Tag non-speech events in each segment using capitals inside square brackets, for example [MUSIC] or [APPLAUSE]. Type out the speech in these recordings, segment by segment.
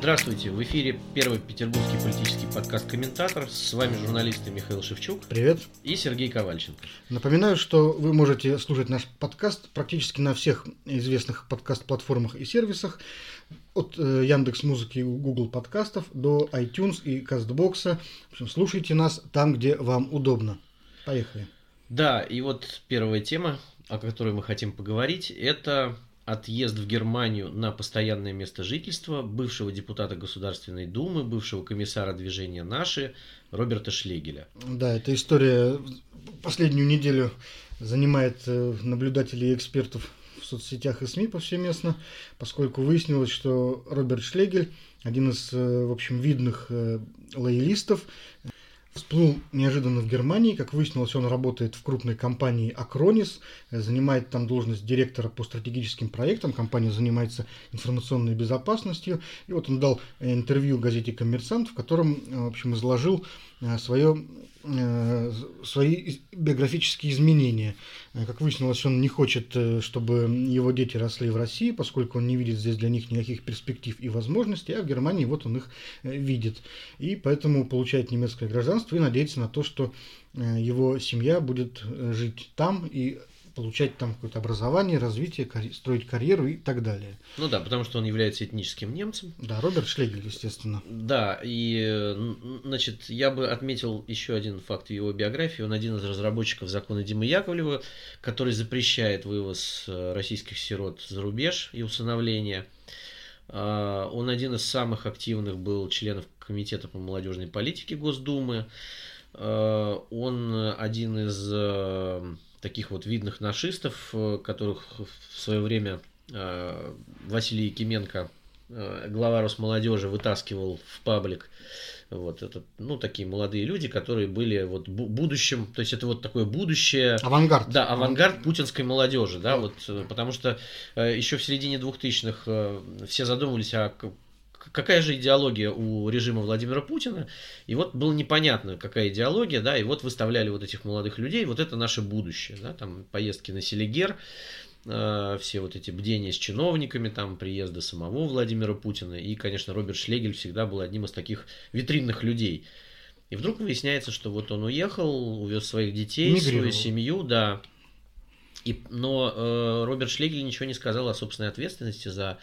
Здравствуйте, в эфире первый петербургский политический подкаст «Комментатор». С вами журналисты Михаил Шевчук. Привет. И Сергей Ковальченко. Напоминаю, что вы можете слушать наш подкаст практически на всех известных подкаст-платформах и сервисах. От э, Яндекс Музыки и Google подкастов до iTunes и Кастбокса. В общем, слушайте нас там, где вам удобно. Поехали. Да, и вот первая тема, о которой мы хотим поговорить, это отъезд в Германию на постоянное место жительства бывшего депутата Государственной Думы, бывшего комиссара движения «Наши» Роберта Шлегеля. Да, эта история последнюю неделю занимает э, наблюдателей и экспертов в соцсетях и СМИ повсеместно, поскольку выяснилось, что Роберт Шлегель, один из, э, в общем, видных э, лоялистов, Всплыл неожиданно в Германии. Как выяснилось, он работает в крупной компании Acronis, занимает там должность директора по стратегическим проектам. Компания занимается информационной безопасностью. И вот он дал интервью газете «Коммерсант», в котором, в общем, изложил э, свое Э, свои биографические изменения. Э, как выяснилось, он не хочет, э, чтобы его дети росли в России, поскольку он не видит здесь для них никаких перспектив и возможностей, а в Германии вот он их видит. И поэтому получает немецкое гражданство и надеется на то, что его семья будет жить там и получать там какое-то образование, развитие, карь... строить карьеру и так далее. Ну да, потому что он является этническим немцем. Да, Роберт Шлегель, естественно. Да, и, значит, я бы отметил еще один факт в его биографии. Он один из разработчиков закона Димы Яковлева, который запрещает вывоз э, российских сирот за рубеж и усыновление. А, он один из самых активных был членов Комитета по молодежной политике Госдумы. А, он один из э, таких вот видных нашистов, э, которых в свое время э, Василий Якименко, э, глава Росмолодежи, вытаскивал в паблик. Вот это, ну, такие молодые люди, которые были вот будущим, то есть это вот такое будущее. Авангард. Да, авангард путинской молодежи, да, вот, потому что еще в середине 2000-х все задумывались о какая же идеология у режима Владимира Путина, и вот было непонятно, какая идеология, да, и вот выставляли вот этих молодых людей, вот это наше будущее, да, там поездки на Селигер, э, все вот эти бдения с чиновниками, там приезды самого Владимира Путина, и, конечно, Роберт Шлегель всегда был одним из таких витринных людей. И вдруг выясняется, что вот он уехал, увез своих детей, Мигрировал. свою семью, да, и, но э, Роберт Шлегель ничего не сказал о собственной ответственности за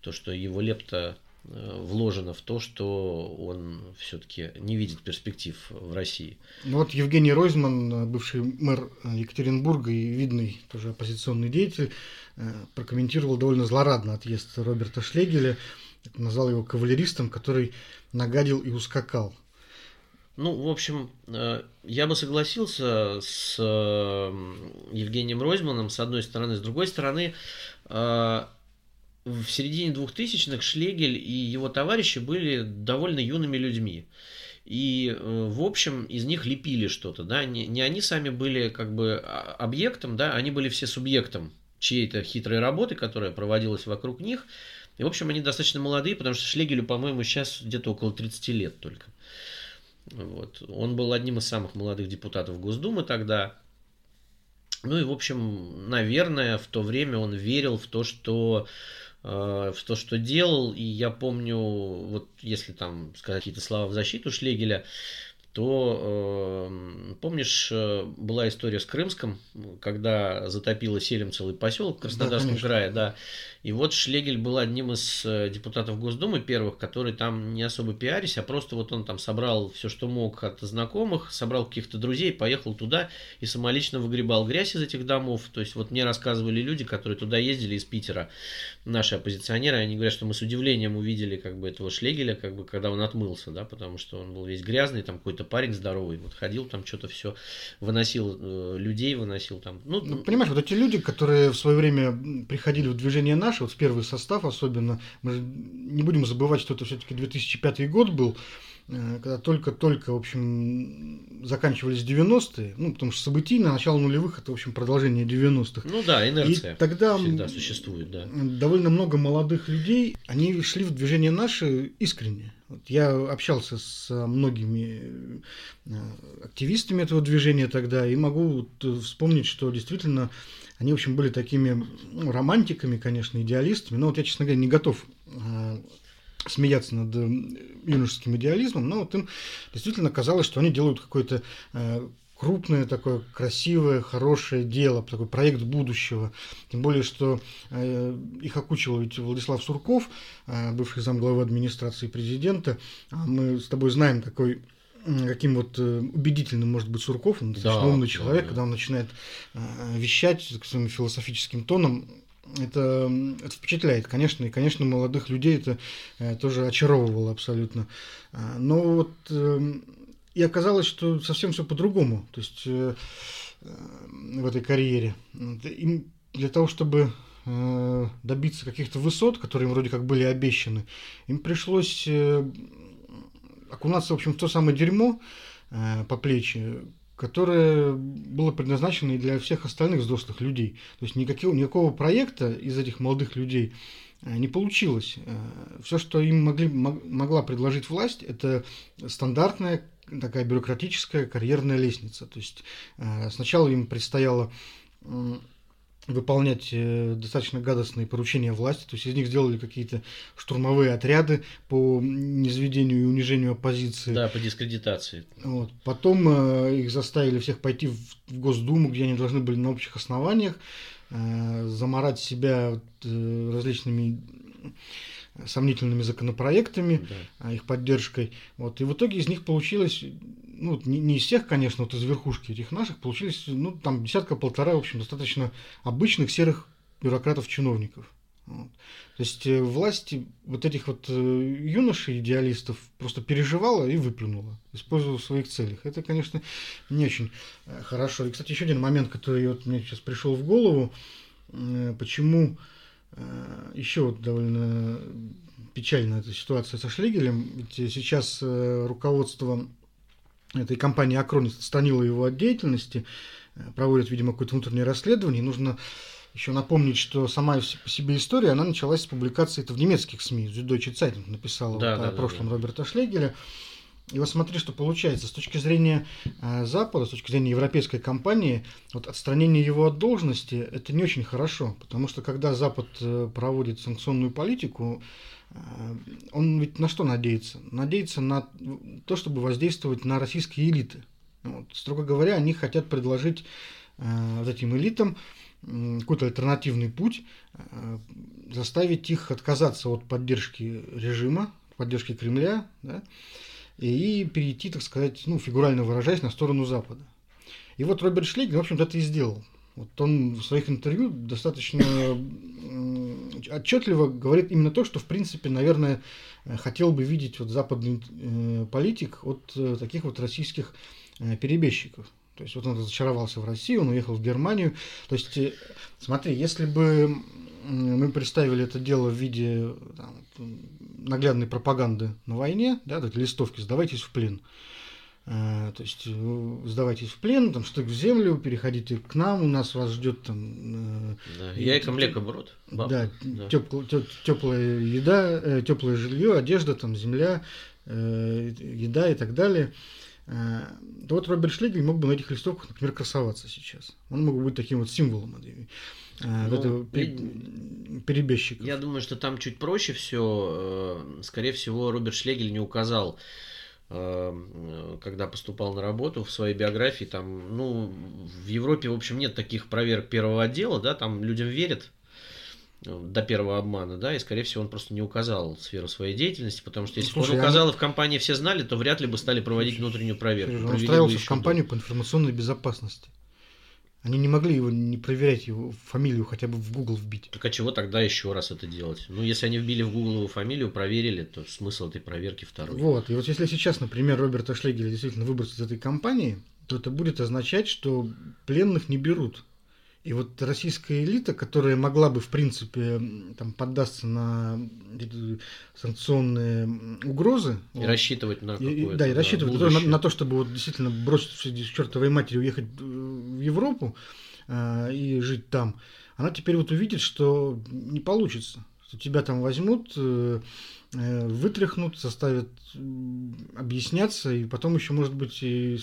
то, что его лепта вложено в то, что он все-таки не видит перспектив в России. Ну вот Евгений Ройзман, бывший мэр Екатеринбурга и видный тоже оппозиционный деятель, э, прокомментировал довольно злорадно отъезд Роберта Шлегеля, назвал его кавалеристом, который нагадил и ускакал. Ну, в общем, э, я бы согласился с Евгением Ройзманом, с одной стороны. С другой стороны, в середине 2000-х Шлегель и его товарищи были довольно юными людьми. И, э, в общем, из них лепили что-то, да, не, не они сами были как бы а, объектом, да, они были все субъектом чьей-то хитрой работы, которая проводилась вокруг них. И, в общем, они достаточно молодые, потому что Шлегелю, по-моему, сейчас где-то около 30 лет только. Вот. Он был одним из самых молодых депутатов Госдумы тогда. Ну и, в общем, наверное, в то время он верил в то, что в то, что делал. И я помню, вот если там сказать какие-то слова в защиту Шлегеля, то э, помнишь, э, была история с Крымском, когда затопило селем целый поселок в Краснодарском да, крае, да. И вот Шлегель был одним из э, депутатов Госдумы первых, который там не особо пиарись, а просто вот он там собрал все, что мог от знакомых, собрал каких-то друзей, поехал туда и самолично выгребал грязь из этих домов. То есть вот мне рассказывали люди, которые туда ездили из Питера, наши оппозиционеры, они говорят, что мы с удивлением увидели как бы этого Шлегеля, как бы когда он отмылся, да, потому что он был весь грязный, там какой-то парень здоровый, вот ходил там что-то все, выносил э, людей, выносил там. Ну, ну, понимаешь, вот эти люди, которые в свое время приходили в движение на наши, вот первый состав особенно, мы не будем забывать, что это все-таки 2005 год был, э, когда только-только, в общем, заканчивались 90-е, ну, потому что событийно, начало нулевых, это, в общем, продолжение 90-х. Ну да, инерция И тогда всегда существует, да. Довольно много молодых людей, они шли в движение наши искренне. Вот я общался с многими э, активистами этого движения тогда и могу вспомнить, что действительно они, в общем, были такими ну, романтиками, конечно, идеалистами. Но вот я, честно говоря, не готов э, смеяться над юношеским идеализмом, но вот им действительно казалось, что они делают какое-то крупное такое красивое, хорошее дело, такой проект будущего. Тем более, что э, их окучивал ведь Владислав Сурков, э, бывший замглавы администрации президента. А мы с тобой знаем такой каким вот э, убедительным может быть Сурков, он достаточно да, умный человек, да, да. когда он начинает э, вещать своим философическим тоном, это, это впечатляет, конечно, и, конечно, молодых людей это э, тоже очаровывало абсолютно. А, но вот эм, и оказалось, что совсем все по-другому. То есть в этой карьере. Им для того, чтобы добиться каких-то высот, которые им вроде как были обещаны, им пришлось окунаться, в общем, в то самое дерьмо э, по плечи, которое было предназначено и для всех остальных взрослых людей. То есть никакого, никакого проекта из этих молодых людей э, не получилось. Э, все, что им могли, могла предложить власть, это стандартная такая бюрократическая карьерная лестница. То есть э, сначала им предстояло выполнять э, достаточно гадостные поручения власти, то есть из них сделали какие-то штурмовые отряды по низведению и унижению оппозиции. Да, по дискредитации. Вот. Потом э, их заставили всех пойти в, Госдуму, где они должны были на общих основаниях э, заморать себя различными сомнительными законопроектами, да. их поддержкой. Вот. И в итоге из них получилось, ну, не, не из всех, конечно, вот из верхушки этих наших, получились, ну, там десятка-полтора, в общем, достаточно обычных серых бюрократов-чиновников. Вот. То есть э, власть вот этих вот э, юношей-идеалистов просто переживала и выплюнула, использовала в своих целях. Это, конечно, не очень э, хорошо. И, кстати, еще один момент, который вот мне сейчас пришел в голову, почему Еще вот довольно печальная эта ситуация со Шлегелем. Ведь сейчас э, руководство этой компании Акронис отстранило его от деятельности, э, проводит, видимо, какое-то внутреннее расследование. И нужно еще напомнить, что сама по себе история, она началась с публикации это в немецких СМИ. Süddeutsche Zeitung написала да, вот да, о да, прошлом да. Роберта Шлегеля. И вот смотри, что получается. С точки зрения э, Запада, с точки зрения европейской компании, вот отстранение его от должности – это не очень хорошо. Потому что когда Запад э, проводит санкционную политику, э, он ведь на что надеется? Надеется на то, чтобы воздействовать на российские элиты. Вот, строго говоря, они хотят предложить э, вот этим элитам какой-то альтернативный путь, э, заставить их отказаться от поддержки режима, поддержки Кремля, да, и перейти, так сказать, ну, фигурально выражаясь, на сторону Запада. И вот Роберт Шлейгер, в общем-то, это и сделал. Вот он в своих интервью достаточно отчетливо говорит именно то, что, в принципе, наверное, хотел бы видеть вот западный э, политик от э, таких вот российских э, перебежчиков. То есть вот он разочаровался в России, он уехал в Германию. То есть, смотри, если бы мы представили это дело в виде там, наглядной пропаганды на войне, да, так, листовки «сдавайтесь в плен». А, то есть э, сдавайтесь в плен, там штык в землю, переходите к нам, у нас вас ждет там... Э, да, яйка, млеко, брод. Да, да. Тепл, теплая еда, э, теплое жилье, одежда, там земля, еда и так далее. То вот Роберт Шлегель мог бы на этих листовках, например, красоваться сейчас. Он мог бы быть таким вот символом а, ну, этого перебежчика. Я думаю, что там чуть проще все. Э, скорее всего, Роберт Шлегель не указал э, когда поступал на работу в своей биографии, там, ну, в Европе, в общем, нет таких проверок первого отдела, да, там людям верят э, до первого обмана, да, и, скорее всего, он просто не указал сферу своей деятельности, потому что если Слушай, бы он указал, и в компании все знали, то вряд ли бы стали проводить внутреннюю проверку. Он устраивался в компанию по информационной безопасности. Они не могли его не проверять, его фамилию хотя бы в Google вбить. Так а чего тогда еще раз это делать? Ну, если они вбили в Google его фамилию, проверили, то смысл этой проверки второй. Вот, и вот если сейчас, например, Роберта Шлегеля действительно выбросить из этой компании, то это будет означать, что пленных не берут. И вот российская элита, которая могла бы, в принципе, там, поддаться на санкционные угрозы. И вот, рассчитывать на какое-то Да, и рассчитывать на, на то, чтобы вот действительно бросить к чертовой матери, уехать в Европу э, и жить там, она теперь вот увидит, что не получится. что тебя там возьмут, э, э, вытряхнут, заставят объясняться, и потом еще, может быть, и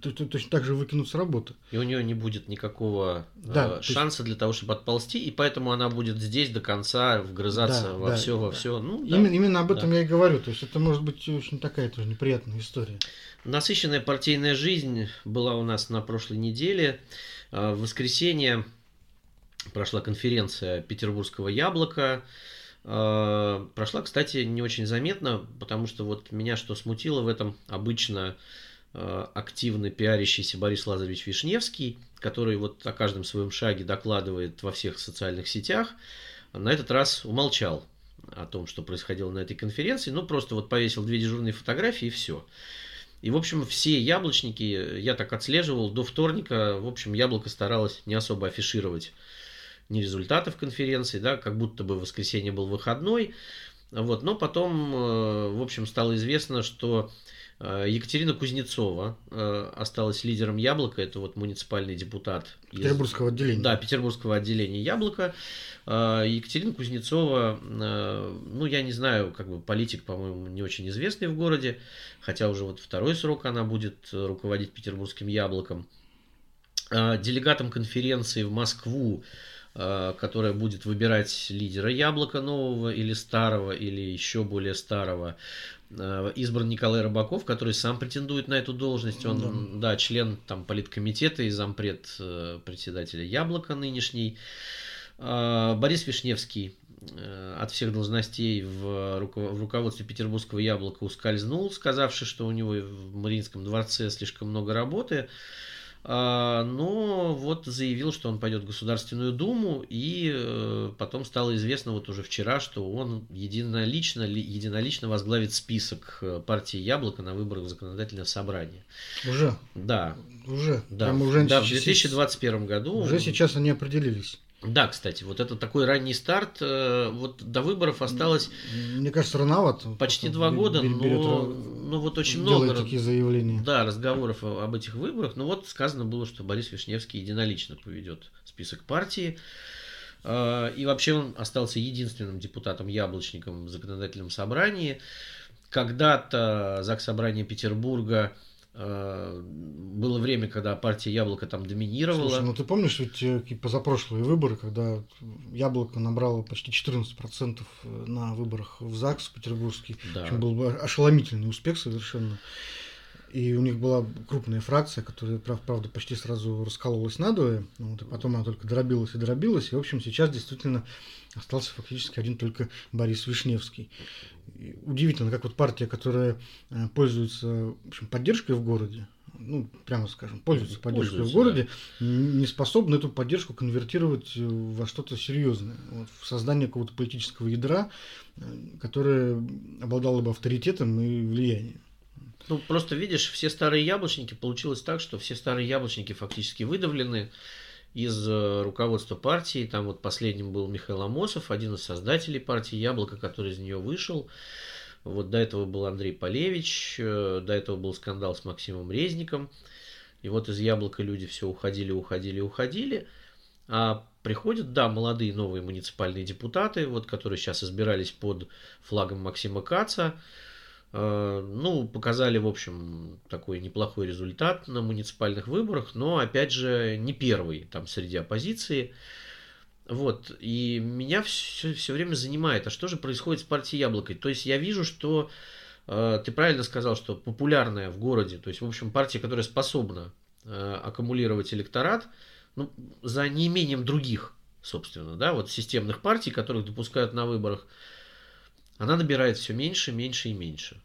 точно так же выкинут с работы. И у нее не будет никакого да, э, шанса есть... для того, чтобы отползти, и поэтому она будет здесь до конца вгрызаться да, во да, все, во да. все. Ну, да, именно, именно об этом да. я и говорю. То есть это может быть очень такая тоже неприятная история. Насыщенная партийная жизнь была у нас на прошлой неделе. В воскресенье прошла конференция Петербургского яблока. А, прошла, кстати, не очень заметно, потому что вот меня что смутило в этом обычно а, активно пиарящийся Борис Лазаревич Вишневский, который вот о каждом своем шаге докладывает во всех социальных сетях, на этот раз умолчал о том, что происходило на этой конференции, ну просто вот повесил две дежурные фотографии и все. И, в общем, все яблочники, я так отслеживал, до вторника, в общем, яблоко старалось не особо афишировать ни результатов конференции, да, как будто бы воскресенье был выходной. Вот, но потом, э, в общем, стало известно, что э, Екатерина Кузнецова э, осталась лидером Яблока, это вот муниципальный депутат. Петербургского из, отделения. Да, Петербургского отделения Яблока. Екатерина Кузнецова, ну, я не знаю, как бы политик, по-моему, не очень известный в городе, хотя уже вот второй срок она будет руководить Петербургским Яблоком. Делегатом конференции в Москву которая будет выбирать лидера яблока нового или старого, или еще более старого. Э, избран Николай Рыбаков, который сам претендует на эту должность. Он, да, да член там, политкомитета и зампред э, председателя Яблока нынешний. Борис Вишневский от всех должностей в, руководстве Петербургского яблока ускользнул, сказавший, что у него в Мариинском дворце слишком много работы. А, но вот заявил, что он пойдет в Государственную Думу, и э, потом стало известно вот уже вчера, что он единолично, единолично возглавит список э, партии Яблоко на выборах в законодательное собрание. Уже? Да. Уже? Да, Прямо уже да в 2021 году. Уже сейчас они определились. Да, кстати, вот это такой ранний старт. Э, вот до выборов осталось... Мне кажется, рановато. Почти два года, берет, но, ну вот очень много... такие заявления. Да, разговоров об этих выборах. Но вот сказано было, что Борис Вишневский единолично поведет список партии. Э, и вообще он остался единственным депутатом-яблочником в законодательном собрании. Когда-то ЗАГС Собрания Петербурга было время, когда партия Яблоко там доминировала. Слушай, ну ты помнишь ведь э, позапрошлые выборы, когда Яблоко набрало почти 14% э, на выборах в ЗАГС петербургский, да. чем был ошеломительный успех совершенно. И у них была крупная фракция, которая, правда, почти сразу раскололась надвое. Вот, и потом она только дробилась и дробилась. И, в общем, сейчас действительно остался фактически один только Борис Вишневский. И удивительно, как вот партия, которая э, пользуется в общем, поддержкой в городе, ну, прямо скажем, пользуется поддержкой пользуется, в городе, да. не способна эту поддержку конвертировать во что-то серьезное, вот, в создание какого-то политического ядра, э, которое обладало бы авторитетом и влиянием. Ну, просто видишь, все старые яблочники, получилось так, что все старые яблочники фактически выдавлены из э, руководства партии. Там вот последним был Михаил Амосов, один из создателей партии «Яблоко», который из нее вышел. Вот до этого был Андрей Полевич, э, до этого был скандал с Максимом Резником. И вот из «Яблока» люди все уходили, уходили, уходили. А приходят, да, молодые новые муниципальные депутаты, вот, которые сейчас избирались под флагом Максима Каца. Э, ну, показали, в общем, такой неплохой результат на муниципальных выборах, но, опять же, не первый там среди оппозиции. Вот, и меня все, все время занимает, а что же происходит с партией Яблокой? То есть я вижу, что э, ты правильно сказал, что популярная в городе, то есть, в общем, партия, которая способна э, аккумулировать электорат, ну, за неимением других, собственно, да, вот системных партий, которых допускают на выборах, она набирает все меньше, меньше и меньше.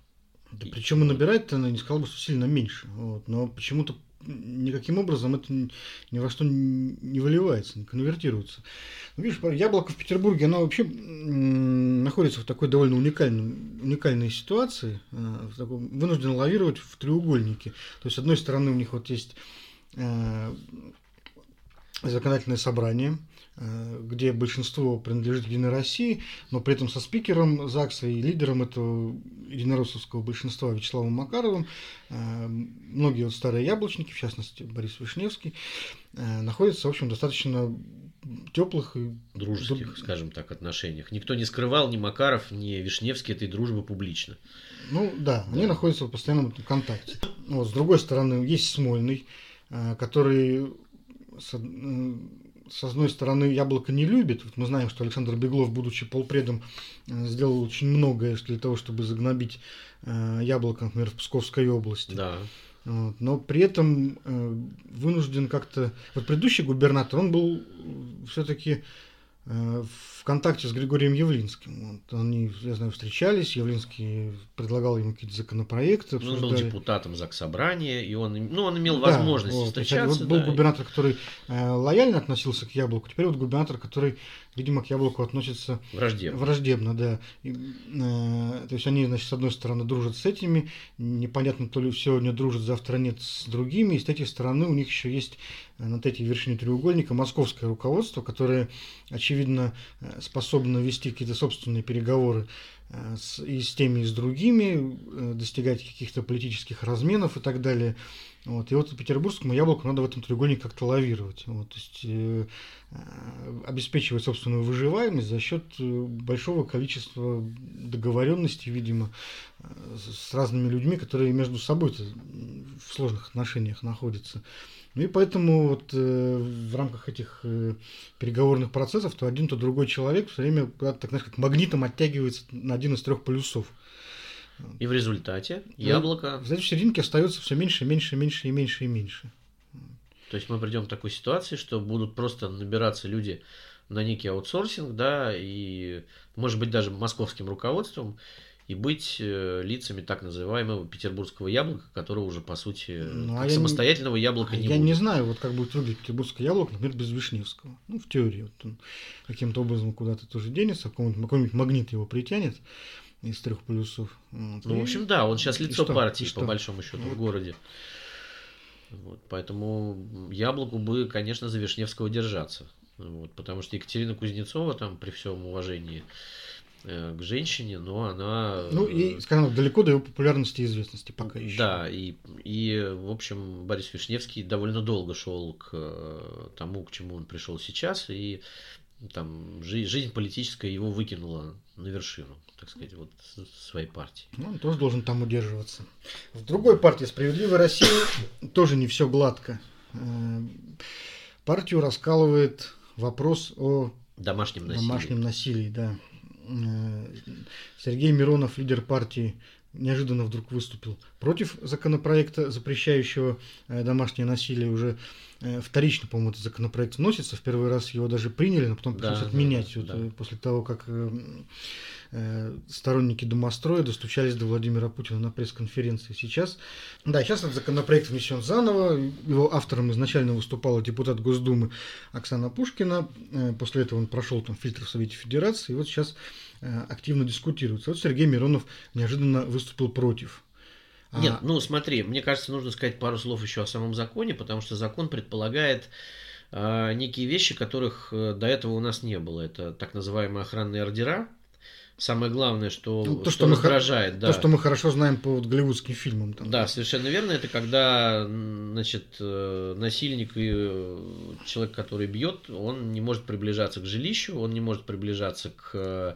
Да, причем и набирает она, не сказал бы, что сильно меньше. Вот, но почему-то никаким образом это ни во что не выливается, не конвертируется. Ну, видишь, яблоко в Петербурге, оно вообще находится в такой довольно уникальной, уникальной ситуации, э, в таком, вынуждено лавировать в треугольнике. То есть, с одной стороны, у них вот есть э, законодательное собрание, где большинство принадлежит Единой России, но при этом со спикером ЗАГСа и лидером этого единороссовского большинства Вячеславом Макаровым, э, многие вот старые яблочники, в частности Борис Вишневский, э, находятся, в общем, достаточно теплых и дружеских, друг... скажем так, отношениях. Никто не скрывал, ни Макаров, ни Вишневский этой дружбы публично. Ну да, да. они находятся в постоянном контакте. Вот, с другой стороны, есть Смольный, э, который с, одной стороны яблоко не любит. Вот мы знаем, что Александр Беглов, будучи полпредом, э, сделал очень многое для того, чтобы загнобить э, яблоко, например, в Псковской области. Да. Вот. Но при этом вынужден как-то... Вот предыдущий губернатор, он был все-таки в контакте с Григорием Явлинским. Вот они, я знаю, встречались, Явлинский предлагал ему какие-то законопроекты. Обсуждали. Он был депутатом ЗАГС-собрания, и он, ну, он имел да, возможность вот, встречаться. Вот был да. губернатор, который э, лояльно относился к Яблоку, теперь вот губернатор, который, видимо, к Яблоку относится враждебно. Враждебно, да. И, э, то есть они, значит, с одной стороны дружат с этими, непонятно, то ли сегодня дружат, завтра нет с другими, и с третьей стороны у них еще есть на этой вершине треугольника московское руководство, которое, очевидно, э, способна вести какие-то собственные переговоры э, с, и с теми, и с другими, э, достигать каких-то политических разменов и так далее. Вот. И вот петербургскому яблоку надо в этом треугольнике как-то лавировать. Вот. То есть э, обеспечивать собственную выживаемость за счет большого количества договоренностей, видимо, с разными людьми, которые между собой в сложных отношениях находятся. Ну и поэтому вот э, в рамках этих э, переговорных процессов то один, то другой человек все время так, знаешь, как магнитом оттягивается на один из трех полюсов. И в результате яблоко... Знаете, в серединке остается все меньше, меньше, меньше и меньше и меньше. То есть мы придем к такой ситуации, что будут просто набираться люди на некий аутсорсинг, да, и, может быть, даже московским руководством, и быть э, лицами так называемого петербургского яблока, которого уже, по сути, ну, а самостоятельного не, яблока не я будет. не знаю, вот как будет выглядеть петербургское яблоко, например, без Вишневского. Ну, в теории. Вот он каким-то образом куда-то тоже денется, какой-нибудь, какой-нибудь магнит его притянет из трех полюсов. Вот, ну, и, в общем, да, он сейчас лицо партии, по большому счету, вот. в городе. Вот, поэтому яблоку бы, конечно, за Вишневского держаться. Вот, потому что Екатерина Кузнецова, там, при всем уважении, Э, к женщине, но она... Ну и, скажем далеко до его популярности и известности пока еще. Да, и, и в общем, Борис Вишневский довольно долго шел к э, тому, к чему он пришел сейчас, и там жизнь, жизнь политическая его выкинула на вершину, так сказать, вот своей партии. Ну, он тоже должен там удерживаться. В другой партии «Справедливая Россия» тоже не все гладко. Э, партию раскалывает вопрос о домашнем насилии. Домашнем насилии, да. Э, Сергей Миронов, лидер партии, неожиданно вдруг выступил против законопроекта, запрещающего э, домашнее насилие. Уже э, вторично, по-моему, этот законопроект вносится. В первый раз его даже приняли, но потом пришлось да, отменять да, вот, да. после того, как Э, сторонники домостроя достучались до Владимира Путина на пресс-конференции сейчас. Да, сейчас этот законопроект внесен заново. Его автором изначально выступала депутат Госдумы Оксана Пушкина. Э, после этого он прошел там фильтр в Совете Федерации. И вот сейчас э, активно дискутируется. Вот Сергей Миронов неожиданно выступил против. А Нет, ну смотри, мне кажется, нужно сказать пару слов еще о самом законе, потому что закон предполагает э, некие вещи, которых до этого у нас не было. Это так называемые охранные ордера, самое главное, что, ну, то, что, что раздражает. Мы, да. То, что мы хорошо знаем по вот голливудским фильмам. Там. Да, совершенно верно. Это когда значит, э, насильник и э, человек, который бьет, он не может приближаться к жилищу, он не может приближаться к э,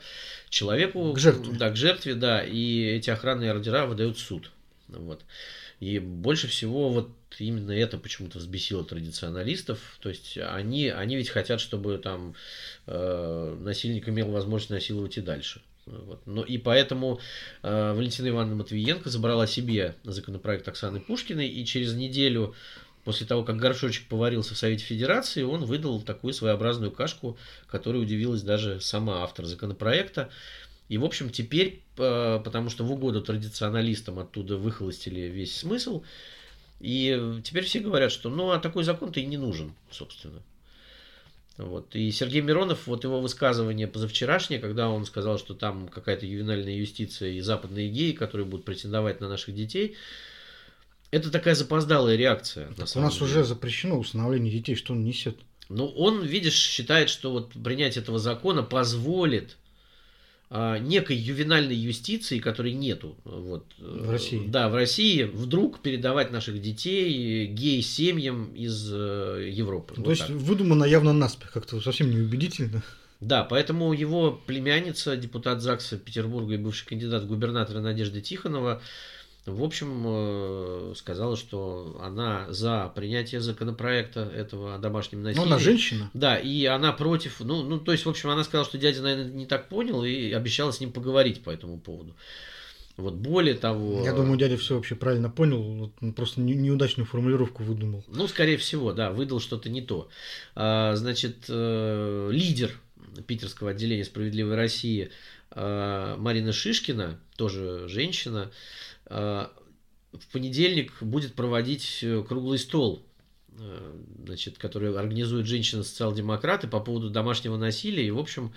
человеку. К жертве. Да, к жертве, да. И эти охранные ордера выдают суд. Вот. И больше всего вот именно это почему-то взбесило традиционалистов. То есть они, они ведь хотят, чтобы там э, насильник имел возможность насиловать и дальше. Вот. Но и поэтому э, Валентина Ивановна Матвиенко забрала себе законопроект Оксаны Пушкиной, и через неделю после того, как горшочек поварился в Совете Федерации, он выдал такую своеобразную кашку, которой удивилась даже сама автор законопроекта. И, в общем, теперь, э, потому что в угоду традиционалистам оттуда выхолостили весь смысл, и теперь все говорят, что ну а такой закон-то и не нужен, собственно. Вот. И Сергей Миронов, вот его высказывание позавчерашнее, когда он сказал, что там какая-то ювенальная юстиция и западные геи, которые будут претендовать на наших детей, это такая запоздалая реакция. Так у нас деле. уже запрещено усыновление детей, что он несет. Ну, он, видишь, считает, что вот принятие этого закона позволит некой ювенальной юстиции, которой нету вот, в России. Да, в России вдруг передавать наших детей гей-семьям из э, Европы. То вот есть так. выдумано явно наспех, как-то совсем неубедительно. Да, поэтому его племянница, депутат ЗАГСа Петербурга и бывший кандидат в губернатора Надежда Тихонова, в общем, э, сказала, что она за принятие законопроекта этого о домашнем насилии. Ну, она женщина. Да, и она против, ну, ну, то есть, в общем, она сказала, что дядя, наверное, не так понял и обещала с ним поговорить по этому поводу. Вот более того... Я думаю, дядя все вообще правильно понял, вот он просто неудачную формулировку выдумал. Ну, скорее всего, да, выдал что-то не то. А, значит, э, лидер питерского отделения «Справедливой России» а, Марина Шишкина, тоже женщина, в понедельник будет проводить э, круглый стол, э, значит, который организует женщины-социал-демократы по поводу домашнего насилия. И, в общем,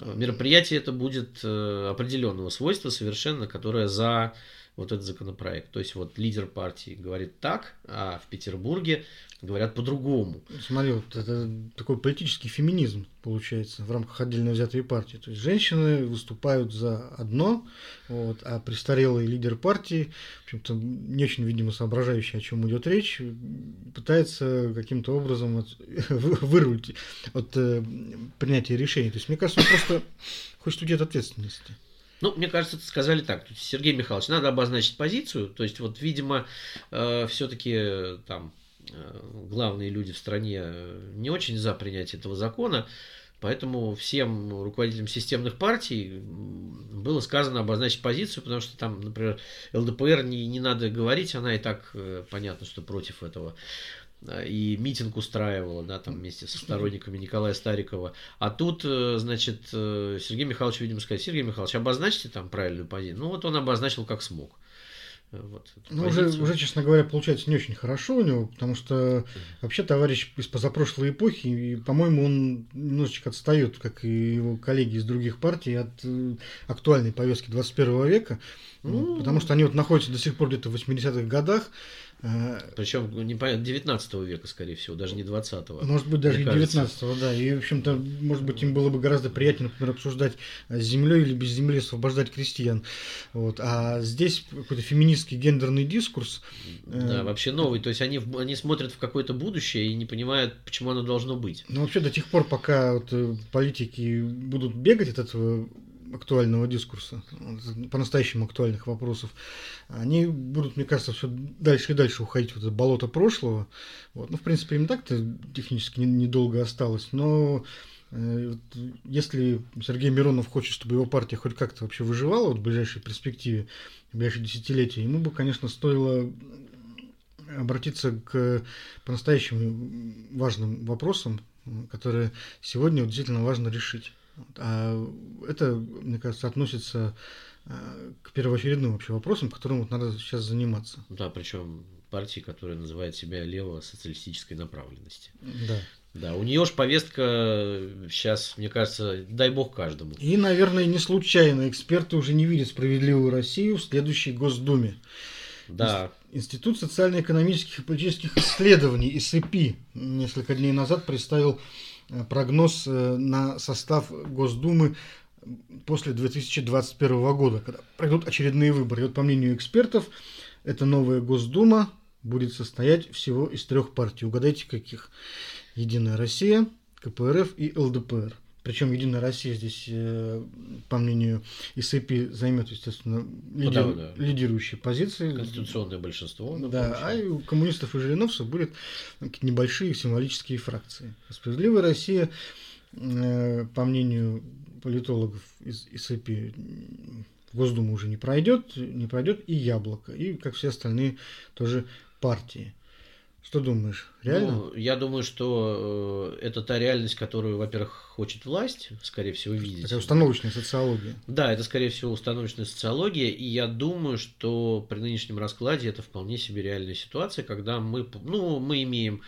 э, мероприятие это будет определенного свойства совершенно, которое за вот этот законопроект. То есть вот лидер партии говорит так, а в Петербурге говорят по-другому. Смотри, вот это такой политический феминизм получается в рамках отдельно взятой партии. То есть женщины выступают за одно, вот, а престарелый лидер партии, в общем-то, не очень, видимо, соображающий, о чем идет речь, пытается каким-то образом от, [LAUGHS] вырулить от э, принятия решений. То есть, мне кажется, он просто хочет уйти от ответственности. Ну, мне кажется, сказали так. Сергей Михайлович, надо обозначить позицию. То есть, вот, видимо, э, все-таки там Э, главные люди в стране не очень за принятие этого закона, поэтому всем руководителям системных партий было сказано обозначить позицию, потому что там, например, ЛДПР не, не надо говорить, она и так э, понятно, что против этого и митинг устраивала, да, там вместе со сторонниками Николая Старикова. А тут, э, значит, Сергей Михайлович, видимо, сказал, Сергей Михайлович, обозначьте там правильную позицию. Ну, вот он обозначил как смог. Вот, ну, уже, уже, честно говоря, получается не очень хорошо у него, потому что вообще товарищ из позапрошлой эпохи, и, по-моему, он немножечко отстает, как и его коллеги из других партий, от э, актуальной повестки 21 века, ну, потому что они вот находятся до сих пор где-то в 80-х годах, Э, Причем не понятно, 19 века, скорее всего, даже не 20-го. Может быть, даже и 19-го, да. И, в общем-то, может быть, им было бы гораздо приятнее, например, обсуждать с землей или без земли освобождать крестьян. Вот. А здесь какой-то феминистский гендерный дискурс. Э, да, вообще новый. То есть они, они смотрят в какое-то будущее и не понимают, почему оно должно быть. Ну, вообще, до тех пор, пока вот э, политики будут бегать от этого актуального дискурса, по-настоящему актуальных вопросов, они будут, мне кажется, все дальше и дальше уходить в это болото прошлого. Вот. Ну, в принципе, им так-то технически недолго осталось, но э, если Сергей Миронов хочет, чтобы его партия хоть как-то вообще выживала вот в ближайшей перспективе, в ближайшие десятилетия, ему бы, конечно, стоило обратиться к по-настоящему важным вопросам, которые сегодня действительно важно решить. А это, мне кажется, относится а, к первоочередным вообще вопросам, которым вот надо сейчас заниматься. Да, причем партии, которая называет себя лево-социалистической направленности. Да. Да, у нее же повестка сейчас, мне кажется, дай бог каждому. И, наверное, не случайно эксперты уже не видят справедливую Россию в следующей Госдуме. Да. Институт социально-экономических и политических исследований ИСП несколько дней назад представил Э, прогноз э, на состав Госдумы после 2021 года, когда пройдут очередные выборы. И вот по мнению экспертов, эта новая Госдума будет состоять всего из трех партий. Угадайте, каких? Единая Россия, КПРФ и ЛДПР. Причем Единая Россия здесь, э, по мнению ИСП, займет, естественно, лидер, ну, да, да. лидирующие позиции. Конституционное большинство. Да, а у коммунистов и жириновцев будут небольшие символические фракции. Справедливая Россия, э, по мнению политологов из ИСП, в Госдуму уже не пройдет, не пройдет и Яблоко, и, как все остальные, тоже партии. Что думаешь, реально? Ну, я думаю, что э, это та реальность, которую, во-первых, хочет власть, скорее всего, видеть. Это установочная социология. Да, это, скорее всего, установочная социология, и я думаю, что при нынешнем раскладе это вполне себе реальная ситуация, когда мы, ну, мы имеем,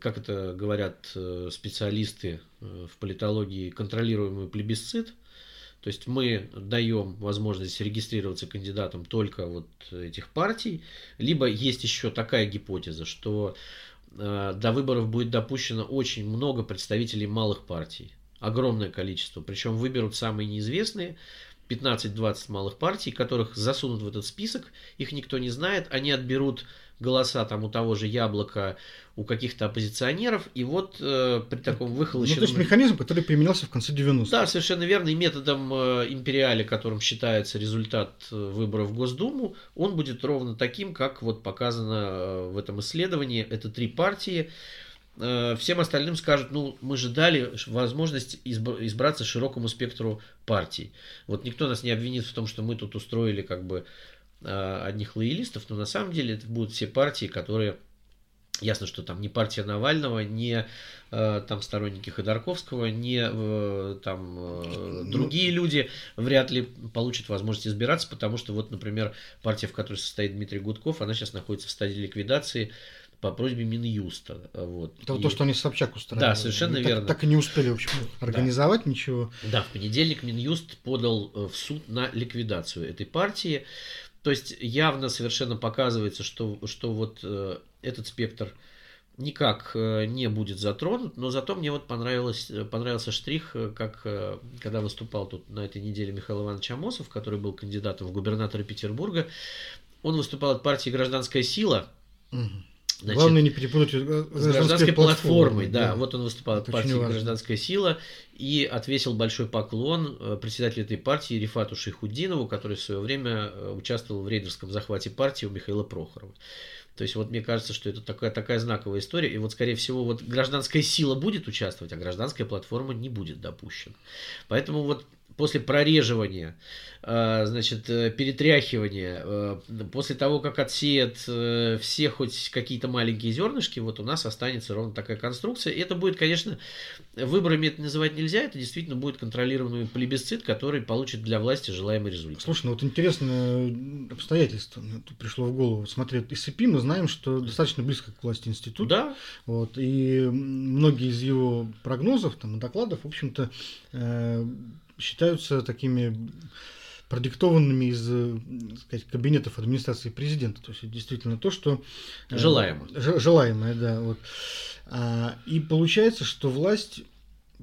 как это говорят э, специалисты э, в политологии, контролируемый плебисцит – то есть мы даем возможность регистрироваться кандидатом только вот этих партий, либо есть еще такая гипотеза, что э, до выборов будет допущено очень много представителей малых партий. огромное количество. Причем выберут самые неизвестные, 15-20 малых партий, которых засунут в этот список, их никто не знает, они отберут голоса там у того же Яблока, у каких-то оппозиционеров, и вот э, при таком выхолощенном... Ну, то есть механизм, который применялся в конце 90-х. Да, совершенно верно, и методом э, империали, которым считается результат э, выборов в Госдуму, он будет ровно таким, как вот показано э, в этом исследовании. Это три партии, э, всем остальным скажут, ну, мы же дали возможность избраться широкому спектру партий. Вот никто нас не обвинит в том, что мы тут устроили как бы одних лоялистов, но на самом деле это будут все партии, которые Ясно, что там не партия Навального, не э, там сторонники Ходорковского, не э, там э, ну, другие люди вряд ли получат возможность избираться, потому что вот, например, партия, в которой состоит Дмитрий Гудков, она сейчас находится в стадии ликвидации по просьбе Минюста. Вот. Это и... то, что они Собчак устраивали. Да, совершенно так, верно. Так и не успели, в общем, организовать да. ничего. Да, в понедельник Минюст подал э, в суд на ликвидацию этой партии. То есть явно совершенно показывается, что, что вот э, этот спектр никак э, не будет затронут, но зато мне вот понравилось, понравился штрих, э, как э, когда выступал тут на этой неделе Михаил Иванович Амосов, который был кандидатом в губернаторы Петербурга, он выступал от партии «Гражданская сила», угу. Значит, Главное не перепутать с гражданской, гражданской платформой. Да, да, вот он выступал от партии «Гражданская сила» и отвесил большой поклон э, председателю этой партии Рифату Шейхудинову, который в свое время э, участвовал в рейдерском захвате партии у Михаила Прохорова. То есть вот мне кажется, что это такая, такая знаковая история. И вот, скорее всего, вот гражданская сила будет участвовать, а гражданская платформа не будет допущена. Поэтому вот после прореживания, э, значит, э, перетряхивания, э, после того, как отсеет все хоть какие-то маленькие зернышки, вот у нас останется ровно такая конструкция. И это будет, конечно, выборами это называть нельзя, это действительно будет контролируемый плебисцит, который получит для власти желаемый результат. Слушай, ну вот интересное обстоятельство мне тут пришло в голову. Смотри, из СИПИ мы знаем, что достаточно близко к власти институт. Да. Вот, и многие из его прогнозов там, и докладов, в общем-то, считаются такими продиктованными из сказать, кабинетов администрации президента. То есть действительно то, что... Э, желаемо. Желаемое, да. Вот. А, и получается, что власть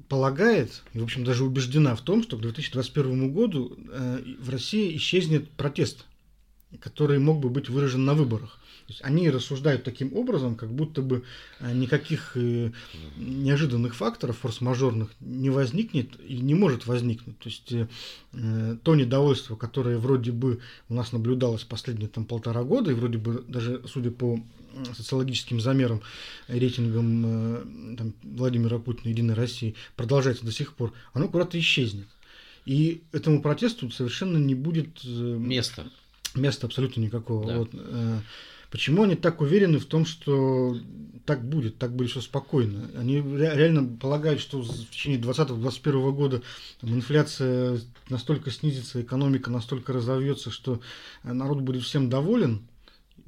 полагает, и, в общем, даже убеждена в том, что к 2021 году э, в России исчезнет протест, который мог бы быть выражен на выборах. Есть они рассуждают таким образом, как будто бы э, никаких э, неожиданных факторов форс-мажорных не возникнет и не может возникнуть. То есть э, то недовольство, которое вроде бы у нас наблюдалось последние там, полтора года, и вроде бы даже, судя по социологическим замерам, рейтингам там, Владимира Путина «Единой России» продолжается до сих пор, оно куда-то исчезнет. И этому протесту совершенно не будет места. Места абсолютно никакого. Да. Вот, Почему они так уверены в том, что так будет, так будет все спокойно? Они реально полагают, что в течение 2020-2021 года там, инфляция настолько снизится, экономика настолько разовьется, что народ будет всем доволен?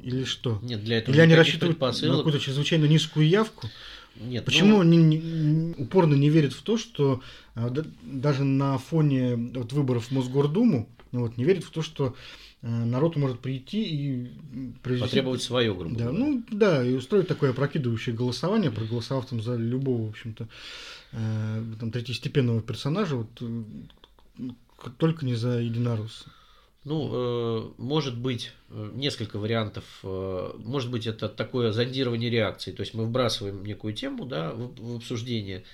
Или что? Нет, для этого Или они рассчитывают на какую-то чрезвычайно низкую явку? Нет, Почему ну... они не, упорно не верят в то, что да, даже на фоне вот, выборов в Мосгордуму ну, вот, не верят в то, что Э, народ может прийти и произвести... потребовать свое, грубо да, Ну да, и устроить такое опрокидывающее голосование, проголосовав там за любого, в общем-то, э, там третьестепенного персонажа, вот э, только не за единоросса. Ну, э, может быть э, несколько вариантов. Э, может быть, это такое зондирование реакции. То есть мы вбрасываем некую тему да, в, в обсуждение,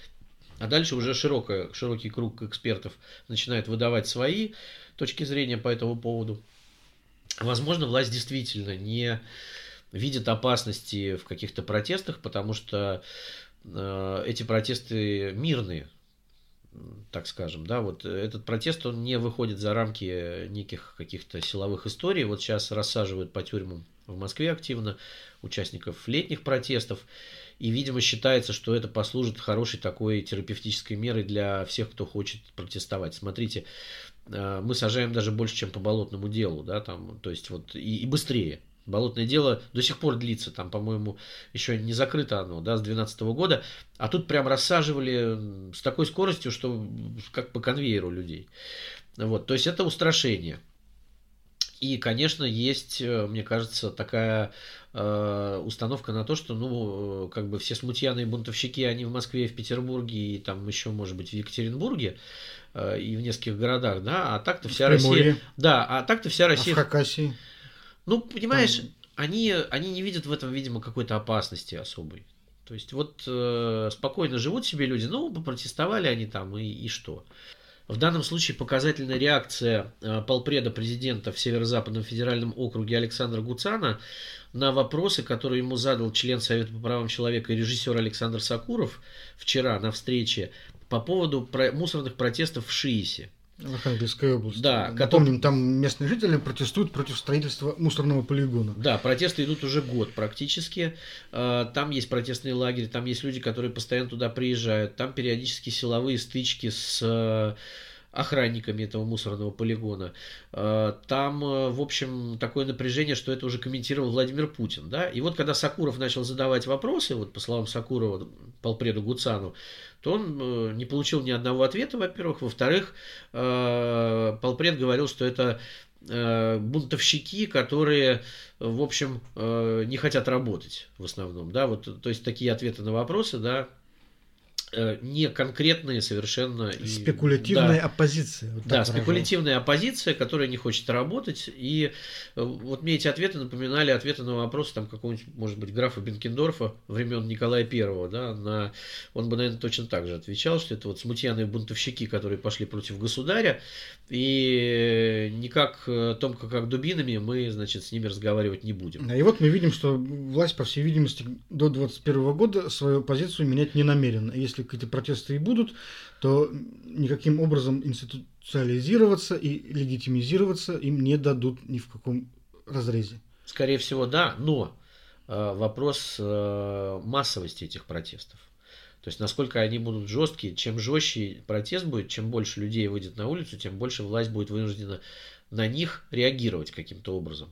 а дальше уже широкое, широкий круг экспертов начинает выдавать свои точки зрения по этому поводу. Возможно, власть действительно не видит опасности в каких-то протестах, потому что э, эти протесты мирные, так скажем, да, вот этот протест, он не выходит за рамки неких каких-то силовых историй. Вот сейчас рассаживают по тюрьмам в Москве активно участников летних протестов. И, видимо, считается, что это послужит хорошей такой терапевтической мерой для всех, кто хочет протестовать. Смотрите, мы сажаем даже больше, чем по болотному делу, да, там, то есть вот и, и быстрее. Болотное дело до сих пор длится, там, по-моему, еще не закрыто оно, да, с 2012 года, а тут прям рассаживали с такой скоростью, что как по конвейеру людей. Вот, то есть это устрашение. И, конечно, есть, э, мне кажется, такая э, установка на то, что, ну, как бы все смутьяны и бунтовщики, они в Москве, в Петербурге и там еще, может быть, в Екатеринбурге э, и в нескольких городах, да, а так-то вся Россия... Да, а так-то вся Россия... А в Хакасии? Ну, понимаешь, там... они, они не видят в этом, видимо, какой-то опасности особой. То есть вот э, спокойно живут себе люди, ну, попротестовали они там, и, и что? В данном случае показательная реакция э, полпреда президента в Северо-Западном федеральном округе Александра Гуцана на вопросы, которые ему задал член Совета по правам человека и режиссер Александр Сакуров вчера на встрече по поводу мусорных протестов в Шиисе. В Архангельской области. Да, Напомним, который... там местные жители протестуют против строительства мусорного полигона. Да, протесты идут уже год практически. Э, там есть протестный лагерь, там есть люди, которые постоянно туда приезжают. Там периодически силовые стычки с э, охранниками этого мусорного полигона. Э, там, в общем, такое напряжение, что это уже комментировал Владимир Путин. Да? И вот когда Сакуров начал задавать вопросы, вот по словам Сакурова, полпреду Гуцану, то он э, не получил ни одного ответа, во-первых. Во-вторых, э, полпред говорил, что это э, бунтовщики, которые, в общем, не хотят работать в основном, да, вот, то есть такие ответы на вопросы, да, Э, не конкретные совершенно... Спекулятивная да, оппозиция. Вот да, спекулятивная оппозиция, которая не хочет работать. И э, вот мне эти ответы напоминали ответы на вопросы там какого-нибудь, может быть, графа Бенкендорфа времен Николая Первого. Да, на... Он бы, наверное, точно так же отвечал, что это вот смутьяные бунтовщики, которые пошли против государя. И никак э, томко как дубинами мы, значит, с ними разговаривать не будем. И вот мы видим, что власть, по всей видимости, до 2021 года свою позицию менять не намерена. Если если какие-то протесты и будут, то никаким образом институциализироваться и легитимизироваться им не дадут ни в каком разрезе. Скорее всего, да, но э, вопрос э, массовости этих протестов. То есть, насколько они будут жесткие, чем жестче протест будет, чем больше людей выйдет на улицу, тем больше власть будет вынуждена на них реагировать каким-то образом.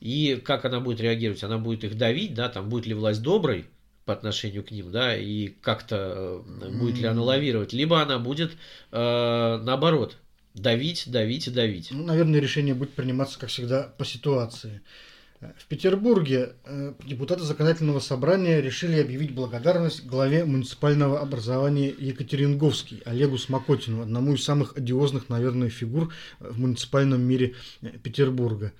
И как она будет реагировать? Она будет их давить, да, там будет ли власть доброй, по отношению к ним, да, и как-то э, будет ли она лавировать, либо она будет э, наоборот давить, давить и давить. Ну, наверное, решение будет приниматься, как всегда, по ситуации. В Петербурге э, депутаты законодательного собрания решили объявить благодарность главе муниципального образования Екатеринговский Олегу Смокотину, одному из самых одиозных, наверное, фигур в муниципальном мире э, Петербурга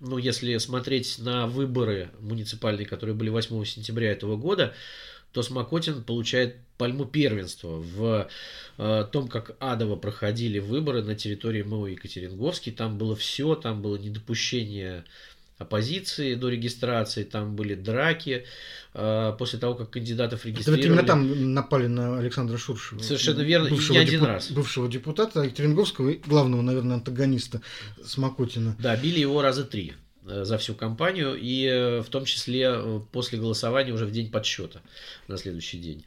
ну, если смотреть на выборы муниципальные, которые были 8 сентября этого года, то Смокотин получает пальму первенства в э, том, как адово проходили выборы на территории МО Екатеринговский. Там было все, там было недопущение оппозиции до регистрации, там были драки. Э, после того, как кандидатов регистрировали... Это вот именно там напали на Александра Шуршева. Совершенно верно, и не один депу... раз. Бывшего депутата Екатеринговского и главного, наверное, антагониста Смокотина. Да, били его раза три. Э, за всю кампанию, и э, в том числе э, после голосования уже в день подсчета на следующий день.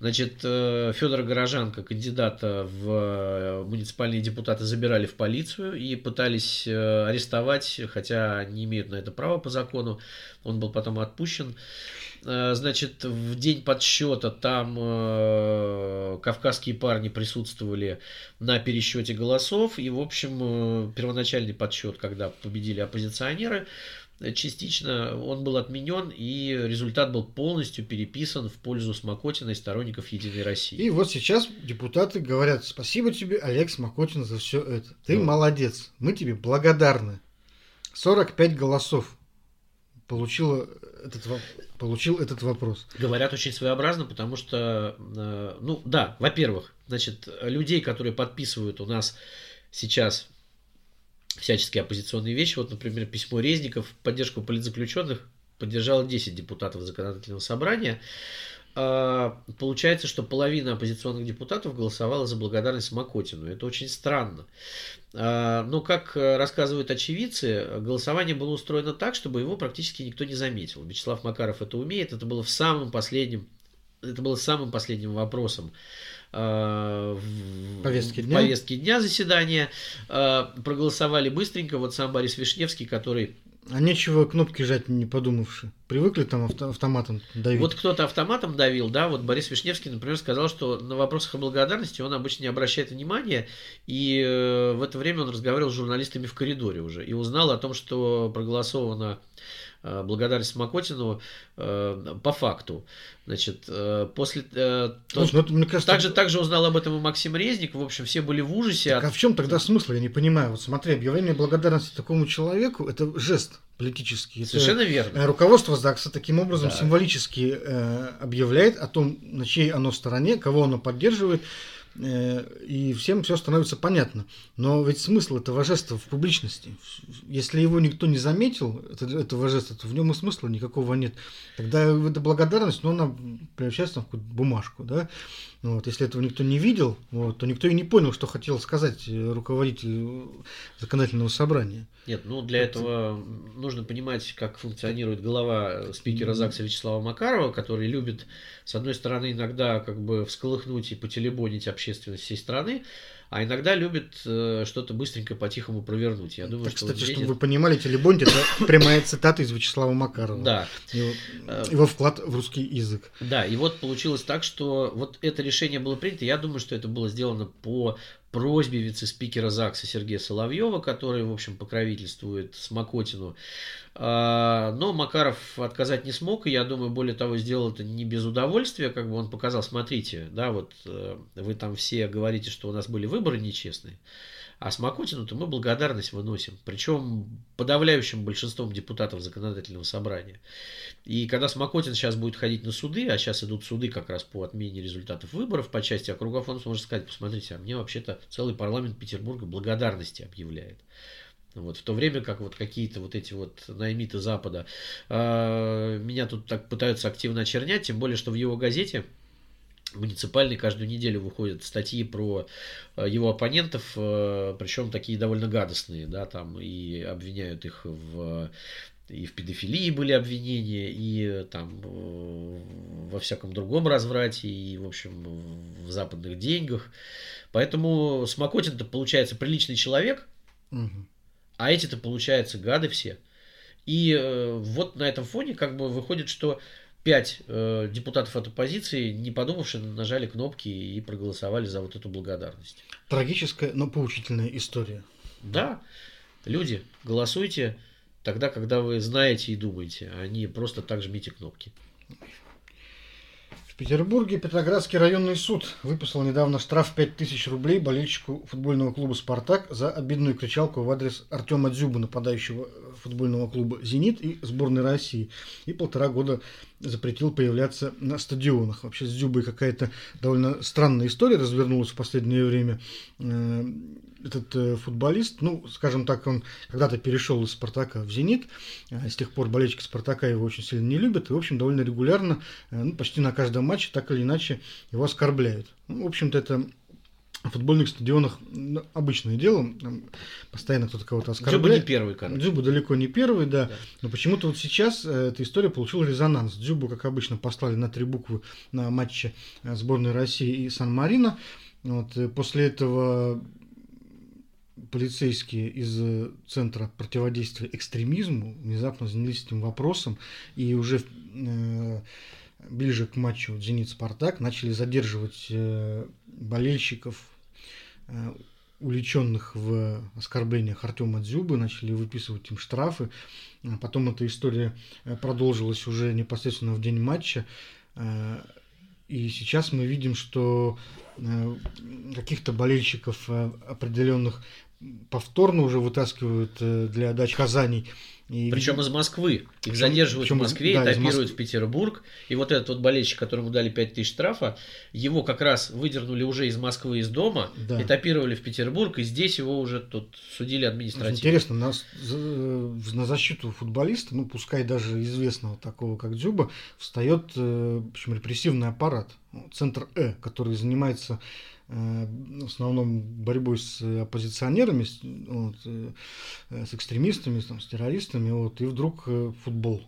Значит, Федора Горожанко, кандидата в муниципальные депутаты, забирали в полицию и пытались арестовать, хотя не имеют на это права по закону. Он был потом отпущен. Э, значит, в день подсчета там э, кавказские парни присутствовали на пересчете голосов. И, в общем, э, первоначальный подсчет, когда победили оппозиционеры, частично он был отменен, и результат был полностью переписан в пользу Смокотина и сторонников Единой России. И вот сейчас депутаты говорят, спасибо тебе, Олег Смокотин, за все это. Ты да. молодец, мы тебе благодарны. 45 голосов получила этот, получил этот вопрос? Говорят очень своеобразно, потому что, э, ну да, во-первых, значит, людей, которые подписывают у нас сейчас всяческие оппозиционные вещи, вот, например, письмо Резников в поддержку политзаключенных поддержало 10 депутатов законодательного собрания. А, получается, что половина оппозиционных депутатов голосовала за благодарность Макотину. Это очень странно. А, но, как рассказывают очевидцы, голосование было устроено так, чтобы его практически никто не заметил. Вячеслав Макаров это умеет. Это было в самом последнем, это было самым последним вопросом а, в повестке дня, повестке дня заседания. Проголосовали быстренько. Вот сам Борис Вишневский, который А нечего кнопки жать, не подумавши. Привыкли там авто, автоматом давить. Вот кто-то автоматом давил, да, вот Борис Вишневский, например, сказал, что на вопросах о благодарности он обычно не обращает внимания, и э, в это время он разговаривал с журналистами в коридоре уже, и узнал о том, что проголосовано благодарность Макотину э, по факту. Значит, э, после... Э, Слушай, ну, это, мне кажется, также, также узнал об этом и Максим Резник. В общем, все были в ужасе. Так, от... А в чем тогда смысл? Я не понимаю. Вот смотри, объявление благодарности такому человеку – это жест политический. Совершенно это, верно. Руководство ЗАГСа таким образом да. символически э, объявляет о том, на чьей оно стороне, кого оно поддерживает. Э, и всем все становится понятно. Но ведь смысл этого жеста в публичности. Если его никто не заметил, этого жеста, то в нем и смысла никакого нет. Тогда эта благодарность, ну, она превращается в какую-то бумажку, да. Вот, если этого никто не видел, вот, то никто и не понял, что хотел сказать э, руководитель законодательного собрания. Нет, ну для этого нужно понимать, как функционирует голова спикера ЗАГСа Вячеслава Макарова, который любит, с одной стороны, иногда как бы всколыхнуть и потелебонить общественность всей страны, а иногда любит э, что-то быстренько по-тихому провернуть. Я думаю, так, что кстати, вот чтобы вы понимали, телебонт это [LAUGHS] прямая цитата из Вячеслава Макарова. Да. Его, его вклад в русский язык. Да, и вот получилось так, что вот это решение было принято. Я думаю, что это было сделано по просьбе вице-спикера ЗАГСа Сергея Соловьева, который, в общем, покровительствует Смокотину. А, но Макаров отказать не смог, и я думаю, более того, сделал это не без удовольствия, как бы он показал, смотрите, да, вот э, вы там все говорите, что у нас были выборы нечестные, а с Макутину-то мы благодарность выносим, причем подавляющим большинством депутатов законодательного собрания. И когда Смокотин сейчас будет ходить на суды, а сейчас идут суды как раз по отмене результатов выборов по части округов, он сможет сказать, посмотрите, а мне вообще-то целый парламент Петербурга благодарности объявляет. Вот, в то время как вот какие-то вот эти вот наймиты Запада э, меня тут так пытаются активно очернять, тем более, что в его газете муниципальной каждую неделю выходят статьи про э, его оппонентов, э, причем такие довольно гадостные, да, там и обвиняют их в и в педофилии были обвинения, и там э, во всяком другом разврате, и, в общем, в западных деньгах. Поэтому Смокотин-то получается приличный человек, угу. а эти-то, получается, гады все. И вот на этом фоне как бы выходит, что пять э, депутатов от оппозиции, не подумавши, нажали кнопки и проголосовали за вот эту благодарность. Трагическая, но поучительная история. Да, люди, голосуйте тогда, когда вы знаете и думаете, а не просто так жмите кнопки. В Петербурге Петроградский районный суд выписал недавно штраф 5000 рублей болельщику футбольного клуба «Спартак» за обидную кричалку в адрес Артема Дзюба, нападающего футбольного клуба «Зенит» и сборной России. И полтора года запретил появляться на стадионах. Вообще с Дзюбой какая-то довольно странная история развернулась в последнее время. Э, этот э, футболист, ну, скажем так, он когда-то перешел из «Спартака» в «Зенит», а с тех пор болельщики «Спартака» его очень сильно не любят, и, в общем, довольно регулярно, э, ну, почти на каждом матче так или иначе его оскорбляют. Ну, в общем-то, это на футбольных стадионах ну, обычное дело, там постоянно кто-то кого-то оскорбляет. Дзюба не первый, короче. Дзюба далеко не первый, да. да. Но почему-то вот сейчас э, эта история получила резонанс. Дзюбу, как обычно, послали на три буквы на матче сборной России и Сан-Марино. Вот, после этого полицейские из э, Центра противодействия экстремизму внезапно занялись этим вопросом и уже э, ближе к матчу «Зенит-Спартак» начали задерживать э, болельщиков, э, увлеченных в оскорблениях Артема Дзюбы, начали выписывать им штрафы. А потом эта история э, продолжилась уже непосредственно в день матча. И сейчас мы видим, что каких-то болельщиков определенных повторно уже вытаскивают для дач Казани. И... Причем из Москвы. Их Причем, задерживают причем, в Москве, да, этапируют Моск... в Петербург. И вот этот вот болельщик, которому дали 5000 штрафа, его как раз выдернули уже из Москвы, из дома, да. этапировали в Петербург, и здесь его уже тут судили административно. Интересно, на, на защиту футболиста, ну пускай даже известного такого, как Дзюба, встает э, в общем, репрессивный аппарат, центр Э, который занимается Э, в основном борьбой с оппозиционерами, вот, э, с экстремистами, там, с террористами, вот, и вдруг э, футбол.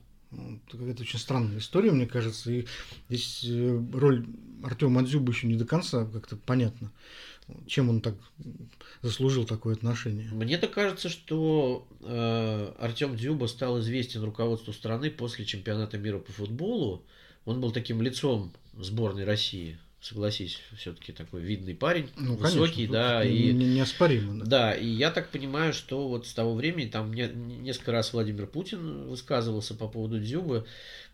Какая-то очень странная история, мне кажется, и здесь роль Артема Мадзюба еще не до конца как-то понятна. Чем он так заслужил такое отношение? Мне так кажется, что э, Артем Дзюба стал известен руководству страны после чемпионата мира по футболу. Он был таким лицом сборной России согласись, все-таки такой видный парень, ну, высокий, конечно, да, и неоспоримо. Да. да, и я так понимаю, что вот с того времени там не, несколько раз Владимир Путин высказывался по поводу Дзюбы,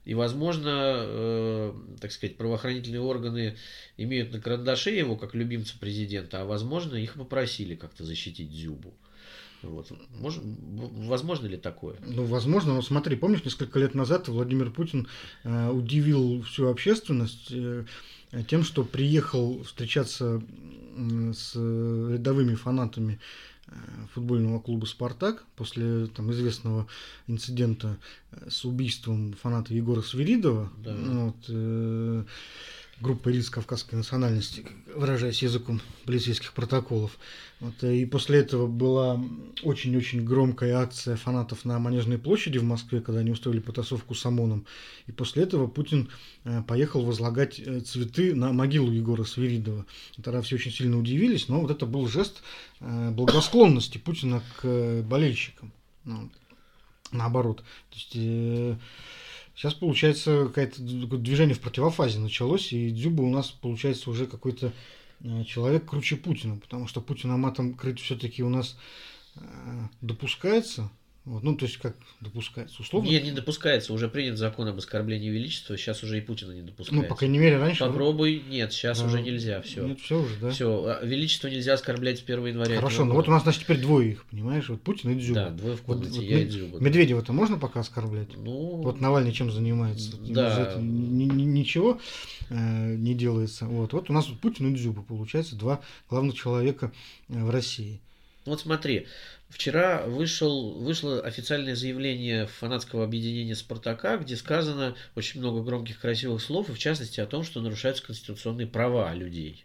и, возможно, э, так сказать, правоохранительные органы имеют на карандаше его как любимца президента, а возможно, их попросили как-то защитить Дзюбу. Вот. Может, возможно ли такое? Ну, возможно, но смотри, помнишь, несколько лет назад Владимир Путин э, удивил всю общественность э, тем, что приехал встречаться с рядовыми фанатами э, футбольного клуба «Спартак» после там, известного инцидента э, с убийством фаната Егора Свиридова. Да. Вот, э, группа лиц кавказской национальности, выражаясь языком полицейских протоколов. Вот, и после этого была очень-очень громкая акция фанатов на Манежной площади в Москве, когда они устроили потасовку с ОМОНом. И после этого Путин э, поехал возлагать э, цветы на могилу Егора Свиридова. Тогда все очень сильно удивились, но вот это был жест э, благосклонности Путина к болельщикам. Ну, наоборот. То есть, Сейчас, получается, какое-то движение в противофазе началось, и Дзюба у нас, получается, уже какой-то э, человек круче Путина, потому что Путина матом крыть все-таки у нас э, допускается, вот, ну, то есть, как допускается, условно? Нет, не допускается. Уже принят закон об оскорблении величества, сейчас уже и Путина не допускается. Ну, по крайней мере, раньше... Попробуй, нет, сейчас а, уже нельзя, все. Нет, все уже, да? Все, а, величество нельзя оскорблять с 1 января. Хорошо, ну вот у нас, значит, теперь двое их, понимаешь? Вот Путин и Дзюба. Да, двое в комнате, вот, я вот, и Дзюба. Медведева-то можно пока оскорблять? Ну... Вот Навальный чем занимается? Да. Ничего э, не делается. Вот, вот у нас вот Путин и Дзюба, получается, два главных человека э, в России. Вот смотри, вчера вышел, вышло официальное заявление фанатского объединения «Спартака», где сказано очень много громких красивых слов, и в частности о том, что нарушаются конституционные права людей.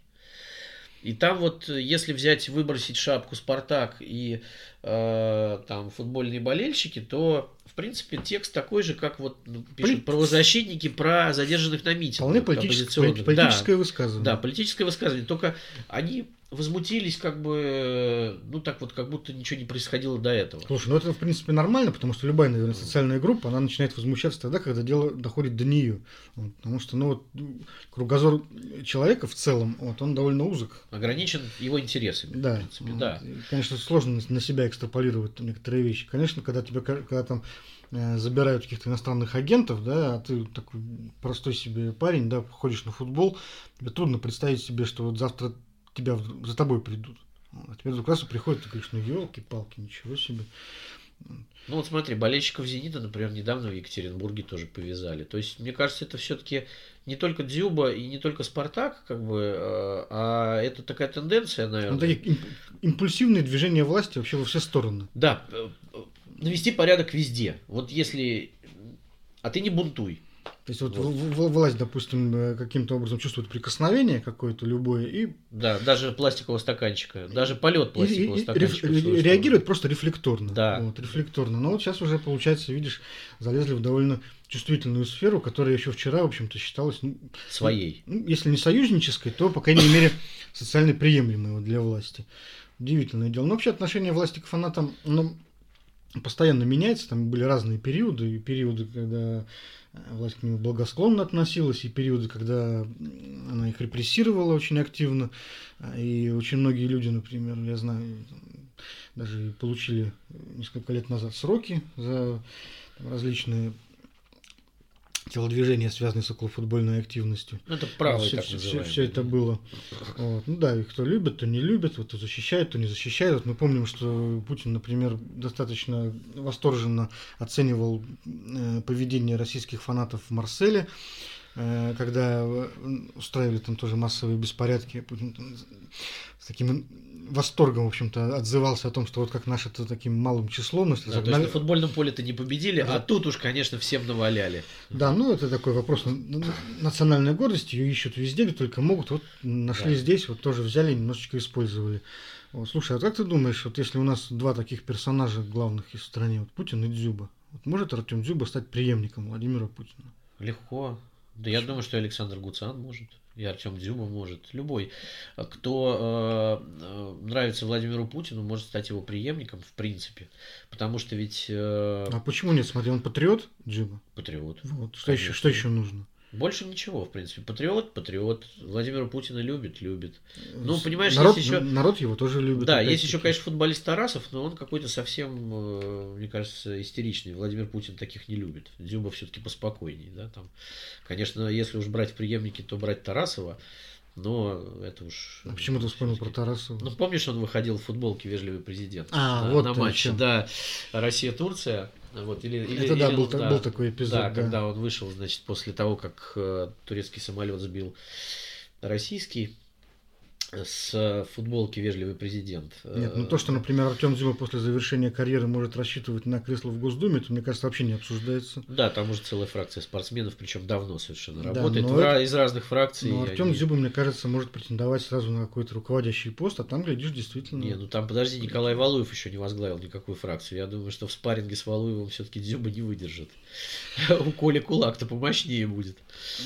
И там вот, если взять, выбросить шапку «Спартак» и э, там футбольные болельщики, то, в принципе, текст такой же, как вот ну, пишут правозащитники про задержанных на митингах. Вполне политическое, политическое да, высказывание. Да, политическое высказывание. Только они возмутились как бы, ну так вот, как будто ничего не происходило до этого. Слушай, ну это в принципе нормально, потому что любая, наверное, социальная группа, она начинает возмущаться тогда, когда дело доходит до нее. Вот, потому что, ну вот, кругозор человека в целом, вот, он довольно узок. Ограничен его интересами, да. в принципе, да. И, конечно, сложно на себя экстраполировать некоторые вещи. Конечно, когда тебя, когда там э, забирают каких-то иностранных агентов, да, а ты такой простой себе парень, да, ходишь на футбол, тебе трудно представить себе, что вот завтра тебя за тобой придут. А тебе вдруг раз приходит, ты говоришь, ну елки-палки, ничего себе. Ну вот смотри, болельщиков Зенита, например, недавно в Екатеринбурге тоже повязали. То есть, мне кажется, это все-таки не только Дзюба и не только Спартак, как бы, э, а это такая тенденция, наверное. Ну, такие импульсивные движения власти вообще во все стороны. Да, э, э, навести порядок везде. Вот если... А ты не бунтуй. То есть вот, вот. власть, допустим, э, каким-то образом чувствует прикосновение какое-то любое и... Да, даже пластикового стаканчика, даже полет пластикового и, стаканчика. И, реагирует просто рефлекторно. Да. Вот, рефлекторно. Но вот сейчас уже, получается, видишь, залезли в довольно чувствительную сферу, которая еще вчера, в общем-то, считалась... Ну, Своей. Ну, если не союзнической, то, по крайней мере, социально приемлемой для власти. Удивительное дело. Но вообще отношение власти к фанатам ну, постоянно меняется. Там были разные периоды. И периоды, когда власть к ним благосклонно относилась, и периоды, когда она их репрессировала очень активно, и очень многие люди, например, я знаю, даже получили несколько лет назад сроки за различные телодвижения, связанные с околофутбольной активностью. Ну, это право, все, все, все, все это было. Вот. Ну да, и кто любит, то не любит, вот, кто защищает, то не защищает. Вот мы помним, что Путин, например, достаточно восторженно оценивал э, поведение российских фанатов в Марселе, э, когда э, устраивали там тоже массовые беспорядки. Путин там, с таким восторгом, в общем-то, отзывался о том, что вот как наши-то таким малым числом. Если да, то есть на футбольном поле-то не победили, да. а тут уж, конечно, всем наваляли. Да, ну это такой вопрос национальной гордости, ее ищут везде, где только могут. Вот нашли да. здесь, вот тоже взяли, немножечко использовали. Вот, слушай, а как ты думаешь, вот если у нас два таких персонажа главных из страны, вот Путин и Дзюба, вот может Артем Дзюба стать преемником Владимира Путина? Легко. Да я думаю, что Александр Гуцан может. И Артем Дзюба может. Любой. Кто э, э, нравится Владимиру Путину, может стать его преемником, в принципе. Потому что ведь... Э, а почему нет? Смотри, он патриот, Дзюба. Патриот. Вот. Что еще, что еще нужно? Больше ничего, в принципе. Патриот, патриот. Владимира Путина любит, любит. Ну, понимаешь, народ, есть еще... Народ его тоже любит. Да, есть еще, конечно, футболист Тарасов, но он какой-то совсем, э, мне кажется, истеричный. Владимир Путин таких не любит. Дзюба все-таки поспокойнее, да, там. Конечно, если уж брать преемники, то брать Тарасова. Но это уж... А почему ты вспомнил про Тарасова? Ну, помнишь, он выходил в футболке «Вежливый президент» а, на, вот на матче, да, Россия-Турция. Вот, или, или, это да, или, был, да, был такой эпизод. Да, да, когда он вышел, значит, после того, как э, турецкий самолет сбил российский с футболки «Вежливый президент». Нет, ну то, что, например, Артем Зима после завершения карьеры может рассчитывать на кресло в Госдуме, это, мне кажется, вообще не обсуждается. Да, там уже целая фракция спортсменов, причем давно совершенно да, работает, это... из разных фракций. Но Артем они... Зиба, мне кажется, может претендовать сразу на какой-то руководящий пост, а там, глядишь, действительно... Не, ну там, подожди, Николай Валуев еще не возглавил никакую фракцию. Я думаю, что в спарринге с Валуевым все-таки Зюба не выдержит. [LAUGHS] У Коли кулак-то помощнее будет.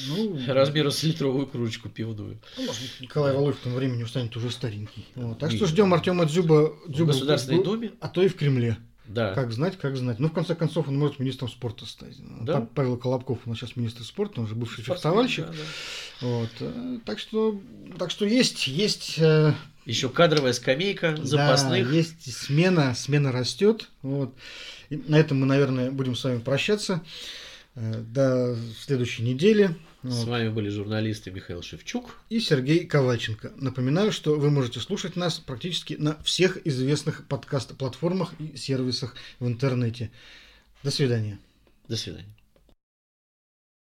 Ну, Размером с литровую кружечку пивную. Ну, может, Николай Валуев к тому времени устанет уже старенький. Вот. Так что ждем Артема Дзюба, Дзюба в Государственной Думе. А то и в Кремле. Да. Как знать, как знать. Ну, в конце концов, он может министром спорта стать. Да? Павел Колобков, нас сейчас министр спорта, он же бывший фехтовальщик. Да, да. Вот. Э, так что, так что есть, есть. Э, Еще кадровая скамейка запасных. Да, есть смена, смена растет. Вот. И на этом мы, наверное, будем с вами прощаться. Э, до следующей недели. С вами были журналисты Михаил Шевчук и Сергей Ковальченко. Напоминаю, что вы можете слушать нас практически на всех известных подкаст-платформах и сервисах в интернете. До свидания. До свидания.